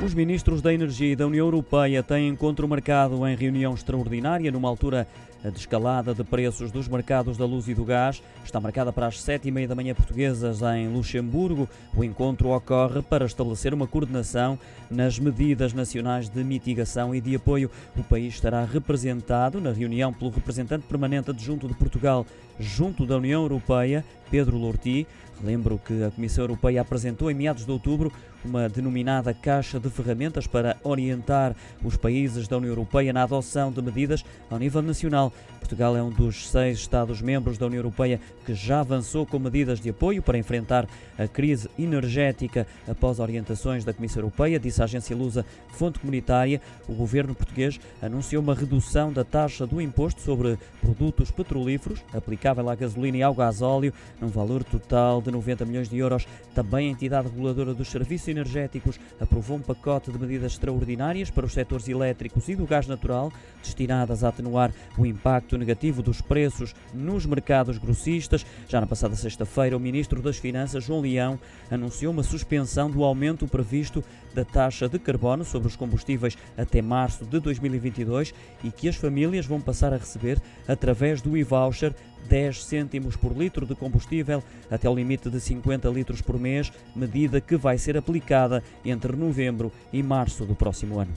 Os ministros da Energia e da União Europeia têm encontro marcado em reunião extraordinária, numa altura de escalada de preços dos mercados da luz e do gás. Está marcada para as sete e meia da manhã portuguesas em Luxemburgo. O encontro ocorre para estabelecer uma coordenação nas medidas nacionais de mitigação e de apoio. O país estará representado na reunião pelo representante permanente adjunto de Portugal junto da União Europeia, Pedro Lorti. Lembro que a Comissão Europeia apresentou em meados de outubro uma denominada Caixa de Ferramentas para orientar os países da União Europeia na adoção de medidas ao nível nacional. Portugal é um dos seis Estados-membros da União Europeia que já avançou com medidas de apoio para enfrentar a crise energética após orientações da Comissão Europeia, disse a agência Lusa Fonte Comunitária. O governo português anunciou uma redução da taxa do imposto sobre produtos petrolíferos aplicável à gasolina e ao gasóleo, num valor total de 90 milhões de euros. Também a entidade reguladora dos serviços energéticos aprovou um pacote de medidas extraordinárias para os setores elétricos e do gás natural, destinadas a atenuar o impacto negativo dos preços nos mercados grossistas. Já na passada sexta-feira, o ministro das Finanças, João Leão, anunciou uma suspensão do aumento previsto da taxa de carbono sobre os combustíveis até março de 2022 e que as famílias vão passar a receber através do e-voucher 10 cêntimos por litro de combustível até o limite de 50 litros por mês, medida que vai ser aplicada entre novembro e março do próximo ano.